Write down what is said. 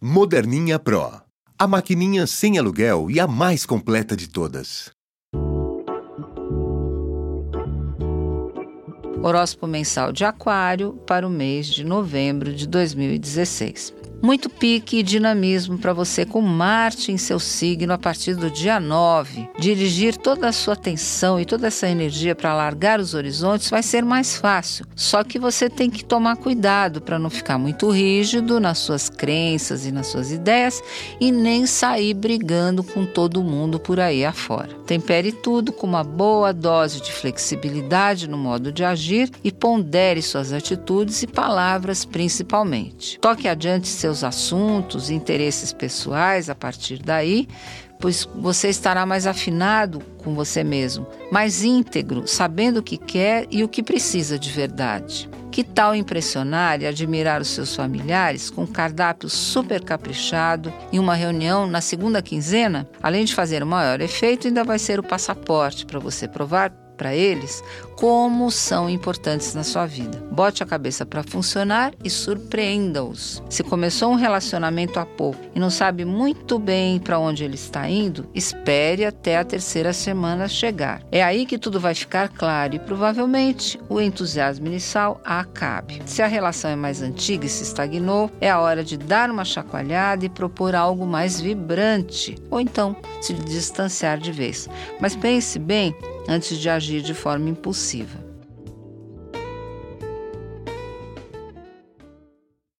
Moderninha Pro. A maquininha sem aluguel e a mais completa de todas. Horóscopo mensal de Aquário para o mês de novembro de 2016. Muito pique e dinamismo para você com Marte em seu signo a partir do dia 9. Dirigir toda a sua atenção e toda essa energia para alargar os horizontes vai ser mais fácil. Só que você tem que tomar cuidado para não ficar muito rígido nas suas crenças e nas suas ideias e nem sair brigando com todo mundo por aí afora. Tempere tudo com uma boa dose de flexibilidade no modo de agir e pondere suas atitudes e palavras principalmente. Toque adiante seu seus assuntos, interesses pessoais a partir daí, pois você estará mais afinado com você mesmo, mais íntegro, sabendo o que quer e o que precisa de verdade. Que tal impressionar e admirar os seus familiares com um cardápio super caprichado e uma reunião na segunda quinzena? Além de fazer o maior efeito, ainda vai ser o passaporte para você provar para eles como são importantes na sua vida. Bote a cabeça para funcionar e surpreenda-os. Se começou um relacionamento há pouco e não sabe muito bem para onde ele está indo, espere até a terceira semana chegar. É aí que tudo vai ficar claro e provavelmente o entusiasmo inicial acabe. Se a relação é mais antiga e se estagnou, é a hora de dar uma chacoalhada e propor algo mais vibrante, ou então se distanciar de vez. Mas pense bem antes de agir de forma impulsiva.